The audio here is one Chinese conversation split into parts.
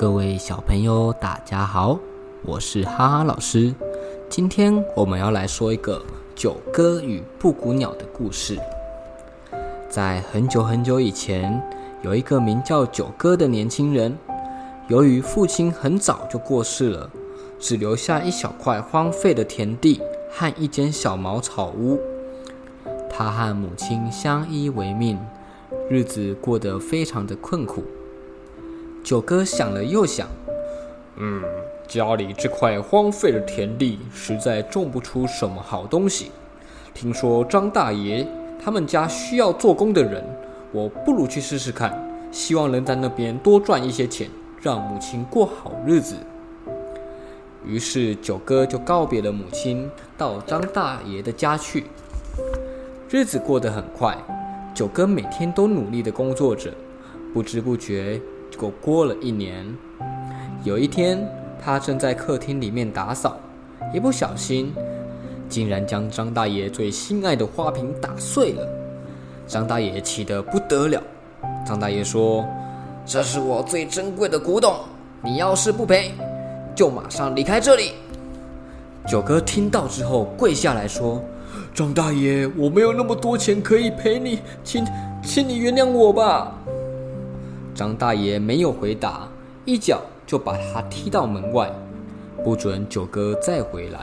各位小朋友，大家好，我是哈哈老师。今天我们要来说一个九哥与布谷鸟的故事。在很久很久以前，有一个名叫九哥的年轻人。由于父亲很早就过世了，只留下一小块荒废的田地和一间小茅草屋。他和母亲相依为命，日子过得非常的困苦。九哥想了又想，嗯，家里这块荒废的田地实在种不出什么好东西。听说张大爷他们家需要做工的人，我不如去试试看，希望能在那边多赚一些钱，让母亲过好日子。于是九哥就告别了母亲，到张大爷的家去。日子过得很快，九哥每天都努力的工作着，不知不觉。过过了一年，有一天，他正在客厅里面打扫，一不小心，竟然将张大爷最心爱的花瓶打碎了。张大爷气得不得了。张大爷说：“这是我最珍贵的古董，你要是不赔，就马上离开这里。”九哥听到之后跪下来说：“张大爷，我没有那么多钱可以赔你，请，请你原谅我吧。”张大爷没有回答，一脚就把他踢到门外，不准九哥再回来。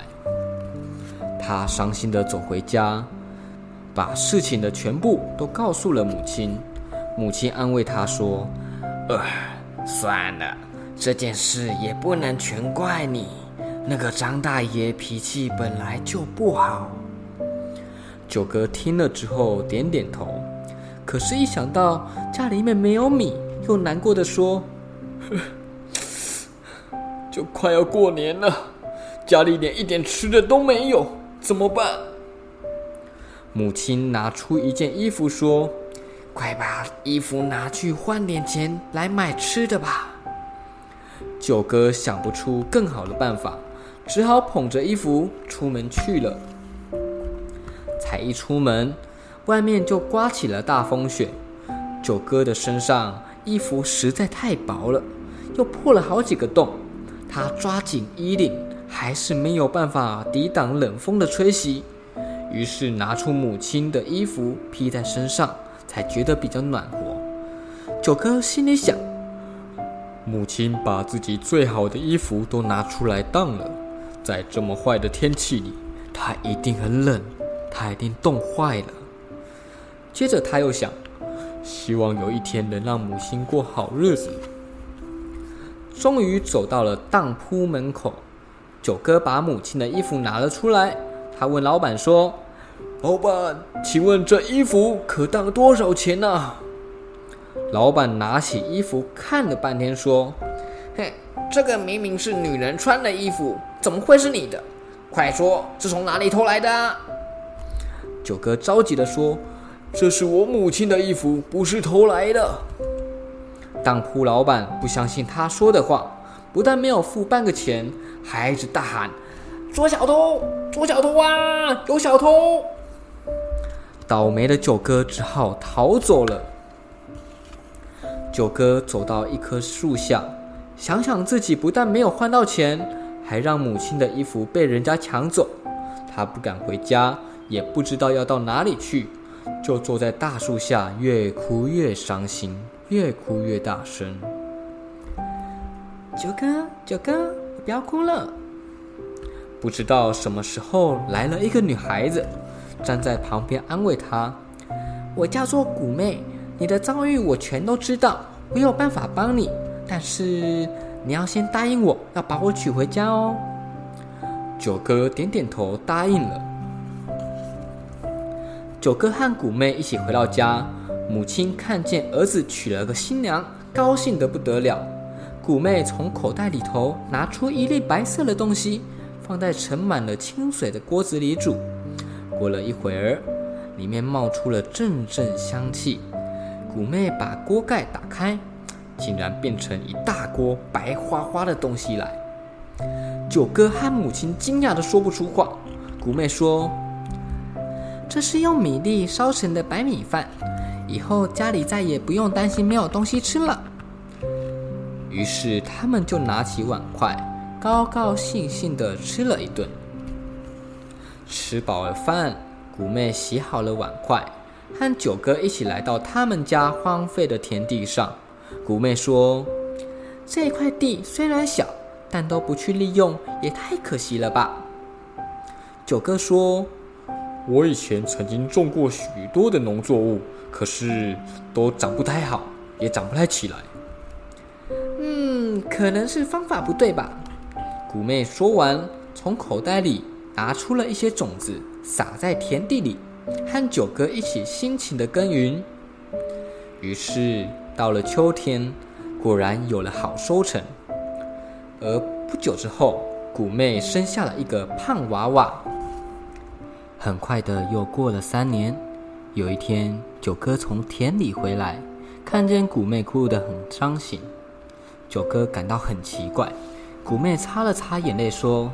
他伤心的走回家，把事情的全部都告诉了母亲。母亲安慰他说：“呃，算了，这件事也不能全怪你。那个张大爷脾气本来就不好。”九哥听了之后点点头，可是，一想到家里面没有米，又难过的说：“ 就快要过年了，家里连一点吃的都没有，怎么办？”母亲拿出一件衣服说：“快把衣服拿去换点钱来买吃的吧。”九哥想不出更好的办法，只好捧着衣服出门去了。才一出门，外面就刮起了大风雪，九哥的身上。衣服实在太薄了，又破了好几个洞。他抓紧衣领，还是没有办法抵挡冷风的吹袭。于是拿出母亲的衣服披在身上，才觉得比较暖和。九哥心里想：母亲把自己最好的衣服都拿出来当了，在这么坏的天气里，她一定很冷，她一定冻坏了。接着他又想。希望有一天能让母亲过好日子。终于走到了当铺门口，九哥把母亲的衣服拿了出来。他问老板说：“老板，请问这衣服可当多少钱呢？”老板拿起衣服看了半天，说：“嘿，这个明明是女人穿的衣服，怎么会是你的？快说，是从哪里偷来的？”九哥着急的说。这是我母亲的衣服，不是偷来的。当铺老板不相信他说的话，不但没有付半个钱，还一直大喊：“捉小偷！捉小偷啊！有小偷！”倒霉的九哥只好逃走了。九哥走到一棵树下，想想自己不但没有换到钱，还让母亲的衣服被人家抢走，他不敢回家，也不知道要到哪里去。就坐在大树下，越哭越伤心，越哭越大声。九哥，九哥，不要哭了。不知道什么时候来了一个女孩子，站在旁边安慰他：“我叫做古妹，你的遭遇我全都知道，我有办法帮你，但是你要先答应我要把我娶回家哦。”九哥点点头，答应了。九哥和古妹一起回到家，母亲看见儿子娶了个新娘，高兴得不得了。古妹从口袋里头拿出一粒白色的东西，放在盛满了清水的锅子里煮。过了一会儿，里面冒出了阵阵香气。古妹把锅盖打开，竟然变成一大锅白花花的东西来。九哥和母亲惊讶的说不出话。古妹说。这是用米粒烧成的白米饭，以后家里再也不用担心没有东西吃了。于是他们就拿起碗筷，高高兴兴地吃了一顿。吃饱了饭，古妹洗好了碗筷，和九哥一起来到他们家荒废的田地上。古妹说：“这块地虽然小，但都不去利用，也太可惜了吧？”九哥说：“我以前曾经种过许多的农作物，可是都长不太好，也长不太起来。”嗯，可能是方法不对吧？古妹说完，从口袋里。拿出了一些种子，撒在田地里，和九哥一起辛勤的耕耘。于是到了秋天，果然有了好收成。而不久之后，古妹生下了一个胖娃娃。很快的又过了三年，有一天，九哥从田里回来，看见古妹哭得很伤心。九哥感到很奇怪，古妹擦了擦眼泪说。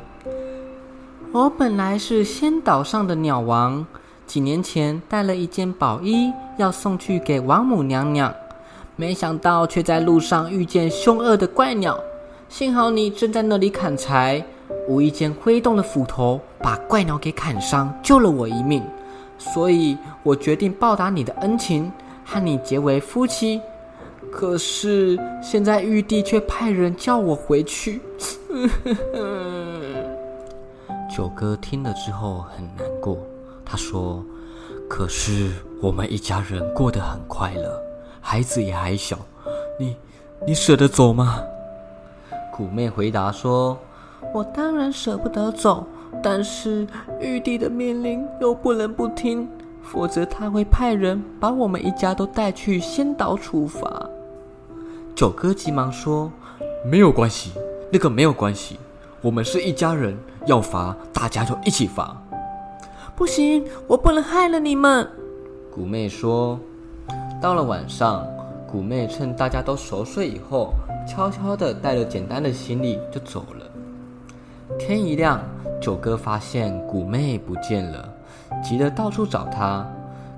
我本来是仙岛上的鸟王，几年前带了一件宝衣要送去给王母娘娘，没想到却在路上遇见凶恶的怪鸟。幸好你正在那里砍柴，无意间挥动了斧头，把怪鸟给砍伤，救了我一命。所以我决定报答你的恩情，和你结为夫妻。可是现在玉帝却派人叫我回去。九哥听了之后很难过，他说：“可是我们一家人过得很快乐，孩子也还小，你你舍得走吗？”古妹回答说：“我当然舍不得走，但是玉帝的命令又不能不听，否则他会派人把我们一家都带去仙岛处罚。”九哥急忙说：“没有关系，那个没有关系。”我们是一家人，要罚大家就一起罚。不行，我不能害了你们。古妹说。到了晚上，古妹趁大家都熟睡以后，悄悄地带着简单的行李就走了。天一亮，九哥发现古妹不见了，急得到处找她。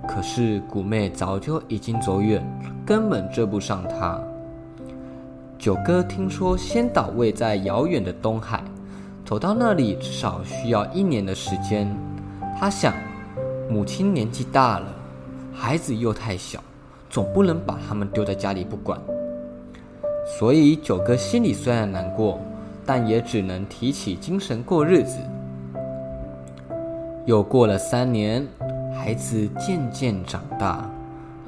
可是古妹早就已经走远，根本追不上她。九哥听说仙岛位在遥远的东海。走到那里至少需要一年的时间。他想，母亲年纪大了，孩子又太小，总不能把他们丢在家里不管。所以九哥心里虽然难过，但也只能提起精神过日子。又过了三年，孩子渐渐长大，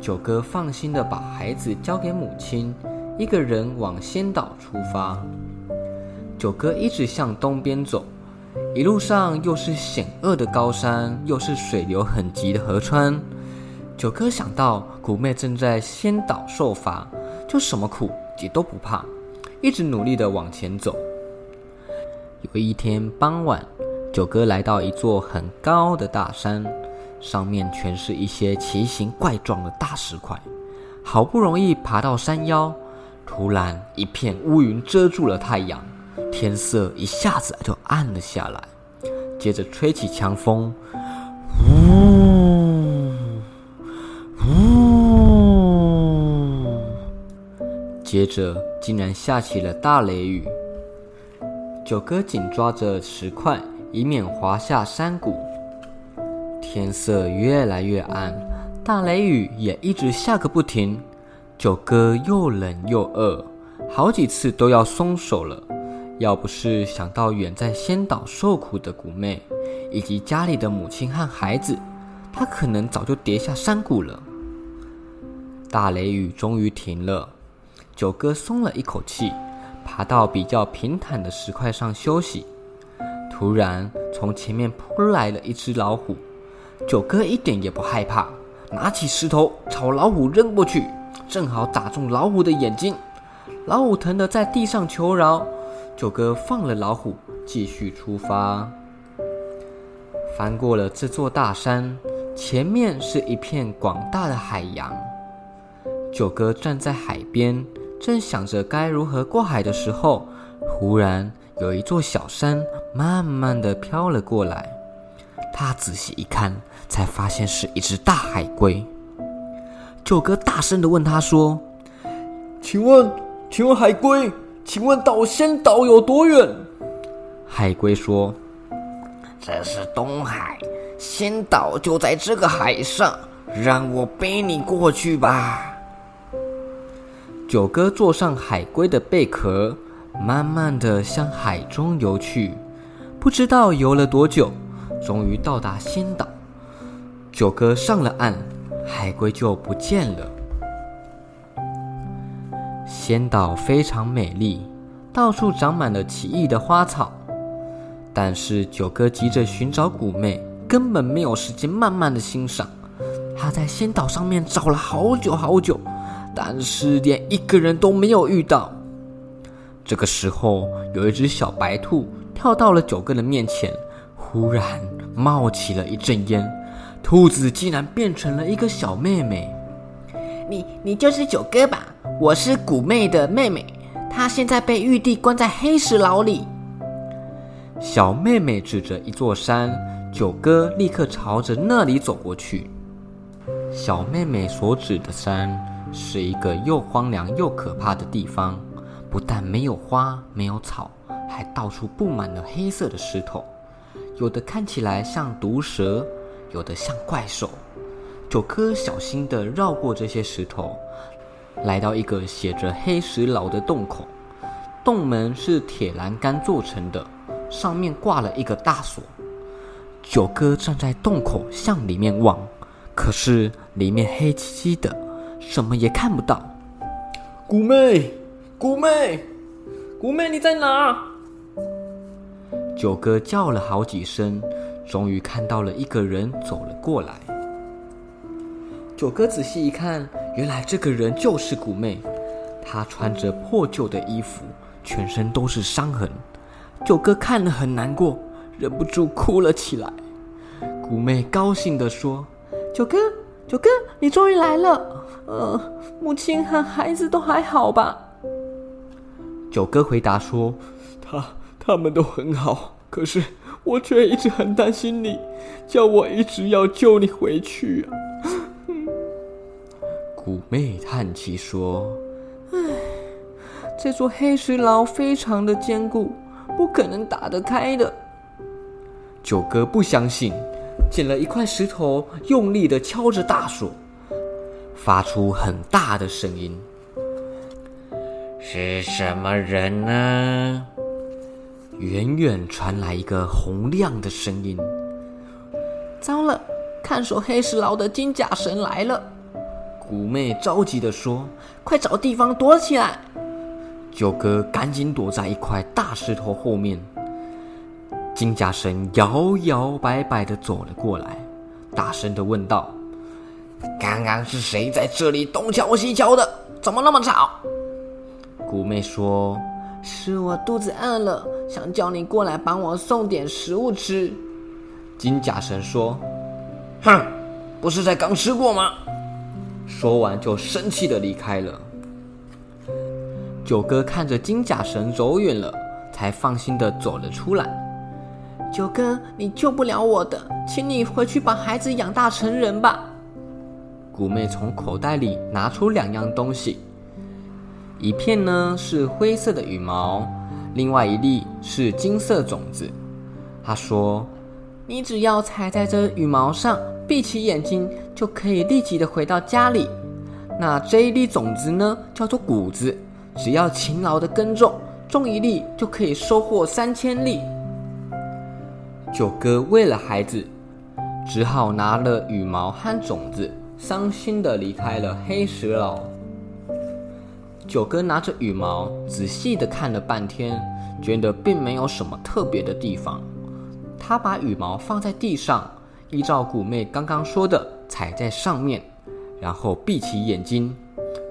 九哥放心的把孩子交给母亲，一个人往仙岛出发。九哥一直向东边走，一路上又是险恶的高山，又是水流很急的河川。九哥想到古妹正在仙岛受罚，就什么苦也都不怕，一直努力的往前走。有一天傍晚，九哥来到一座很高的大山，上面全是一些奇形怪状的大石块。好不容易爬到山腰，突然一片乌云遮住了太阳。天色一下子就暗了下来，接着吹起强风，呜呜，接着竟然下起了大雷雨。九哥紧抓着石块，以免滑下山谷。天色越来越暗，大雷雨也一直下个不停。九哥又冷又饿，好几次都要松手了。要不是想到远在仙岛受苦的古妹，以及家里的母亲和孩子，他可能早就跌下山谷了。大雷雨终于停了，九哥松了一口气，爬到比较平坦的石块上休息。突然，从前面扑来了一只老虎，九哥一点也不害怕，拿起石头朝老虎扔过去，正好打中老虎的眼睛，老虎疼得在地上求饶。九哥放了老虎，继续出发。翻过了这座大山，前面是一片广大的海洋。九哥站在海边，正想着该如何过海的时候，忽然有一座小山慢慢的飘了过来。他仔细一看，才发现是一只大海龟。九哥大声的问他说：“请问，请问海龟？”请问到仙岛有多远？海龟说：“这是东海，仙岛就在这个海上，让我背你过去吧。”九哥坐上海龟的贝壳，慢慢的向海中游去。不知道游了多久，终于到达仙岛。九哥上了岸，海龟就不见了。仙岛非常美丽，到处长满了奇异的花草。但是九哥急着寻找古妹，根本没有时间慢慢的欣赏。他在仙岛上面找了好久好久，但是连一个人都没有遇到。这个时候，有一只小白兔跳到了九哥的面前，忽然冒起了一阵烟，兔子竟然变成了一个小妹妹。你你就是九哥吧？我是古妹的妹妹，她现在被玉帝关在黑石牢里。小妹妹指着一座山，九哥立刻朝着那里走过去。小妹妹所指的山是一个又荒凉又可怕的地方，不但没有花，没有草，还到处布满了黑色的石头，有的看起来像毒蛇，有的像怪兽。九哥小心地绕过这些石头，来到一个写着“黑石牢”的洞口，洞门是铁栏杆做成的。上面挂了一个大锁，九哥站在洞口向里面望，可是里面黑漆漆的，什么也看不到。古妹，古妹，古妹，你在哪？九哥叫了好几声，终于看到了一个人走了过来。九哥仔细一看，原来这个人就是古妹，她穿着破旧的衣服，全身都是伤痕。九哥看了很难过，忍不住哭了起来。古妹高兴地说：“九哥，九哥，你终于来了。呃，母亲和孩子都还好吧？”九哥回答说：“他他们都很好，可是我却一直很担心你，叫我一直要救你回去啊。”古妹叹气说：“唉，这座黑石牢非常的坚固。”不可能打得开的。九哥不相信，捡了一块石头，用力的敲着大锁，发出很大的声音。是什么人呢？远远传来一个洪亮的声音。糟了，看守黑石牢的金甲神来了！古妹着急的说：“快找地方躲起来！”九哥赶紧躲在一块大石头后面。金甲神摇摇摆摆的走了过来，大声的问道：“刚刚是谁在这里东敲西敲的？怎么那么吵？”古妹说：“是我肚子饿了，想叫你过来帮我送点食物吃。”金甲神说：“哼，不是才刚吃过吗？”说完就生气的离开了。九哥看着金甲神走远了，才放心的走了出来。九哥，你救不了我的，请你回去把孩子养大成人吧。古妹从口袋里拿出两样东西，一片呢是灰色的羽毛，另外一粒是金色种子。她说：“你只要踩在这羽毛上，闭起眼睛，就可以立即的回到家里。那这一粒种子呢，叫做谷子。”只要勤劳的耕种，种一粒就可以收获三千粒。九哥为了孩子，只好拿了羽毛和种子，伤心的离开了黑石牢。九哥拿着羽毛，仔细的看了半天，觉得并没有什么特别的地方。他把羽毛放在地上，依照古妹刚刚说的，踩在上面，然后闭起眼睛。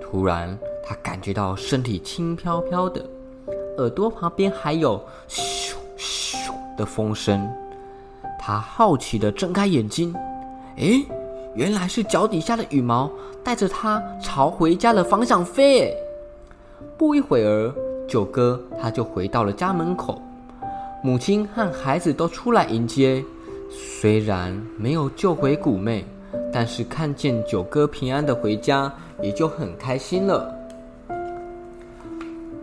突然。他感觉到身体轻飘飘的，耳朵旁边还有咻咻的风声。他好奇的睁开眼睛，诶，原来是脚底下的羽毛带着他朝回家的方向飞。不一会儿，九哥他就回到了家门口，母亲和孩子都出来迎接。虽然没有救回古妹，但是看见九哥平安的回家，也就很开心了。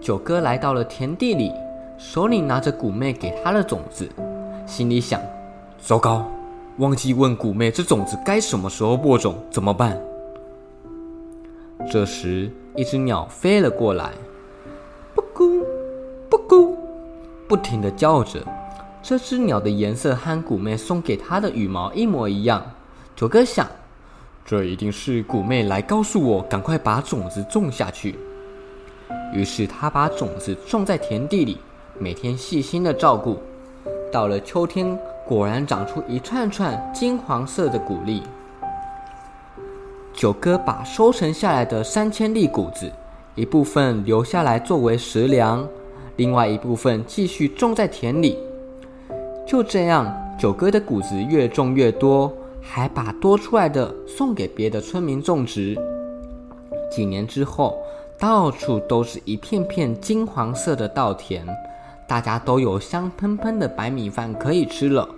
九哥来到了田地里，手里拿着古妹给他的种子，心里想：糟糕，忘记问古妹这种子该什么时候播种，怎么办？这时，一只鸟飞了过来，不咕不咕，不停的叫着。这只鸟的颜色和古妹送给它的羽毛一模一样。九哥想，这一定是古妹来告诉我，赶快把种子种下去。于是他把种子种在田地里，每天细心的照顾。到了秋天，果然长出一串串金黄色的谷粒。九哥把收成下来的三千粒谷子，一部分留下来作为食粮，另外一部分继续种在田里。就这样，九哥的谷子越种越多，还把多出来的送给别的村民种植。几年之后，到处都是一片片金黄色的稻田，大家都有香喷喷的白米饭可以吃了。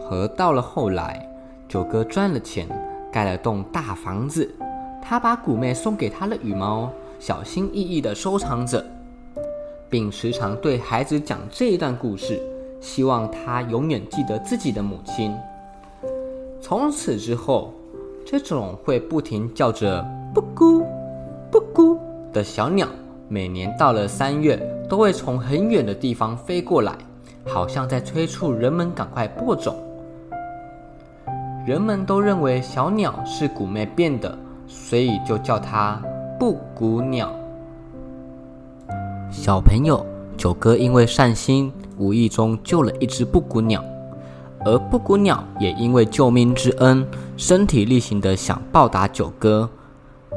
和到了后来，九哥赚了钱，盖了栋大房子，他把古妹送给他的羽毛，小心翼翼的收藏着，并时常对孩子讲这一段故事。希望他永远记得自己的母亲。从此之后，这种会不停叫着“不咕不咕”的小鸟，每年到了三月，都会从很远的地方飞过来，好像在催促人们赶快播种。人们都认为小鸟是古妹变的，所以就叫它“布谷鸟”。小朋友，九哥因为善心。无意中救了一只布谷鸟，而布谷鸟也因为救命之恩，身体力行的想报答九哥，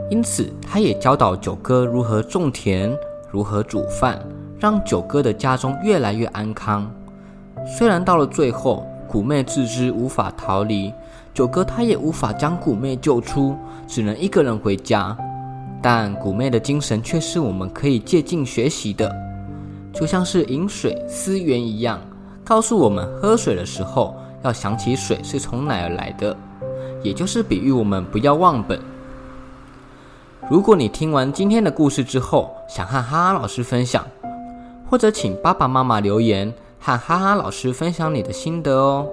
因此他也教导九哥如何种田，如何煮饭，让九哥的家中越来越安康。虽然到了最后，古妹自知无法逃离，九哥他也无法将古妹救出，只能一个人回家。但古妹的精神却是我们可以借鉴学习的。就像是饮水思源一样，告诉我们喝水的时候要想起水是从哪儿来的，也就是比喻我们不要忘本。如果你听完今天的故事之后，想和哈哈老师分享，或者请爸爸妈妈留言和哈哈老师分享你的心得哦。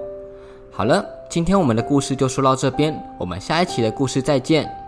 好了，今天我们的故事就说到这边，我们下一期的故事再见。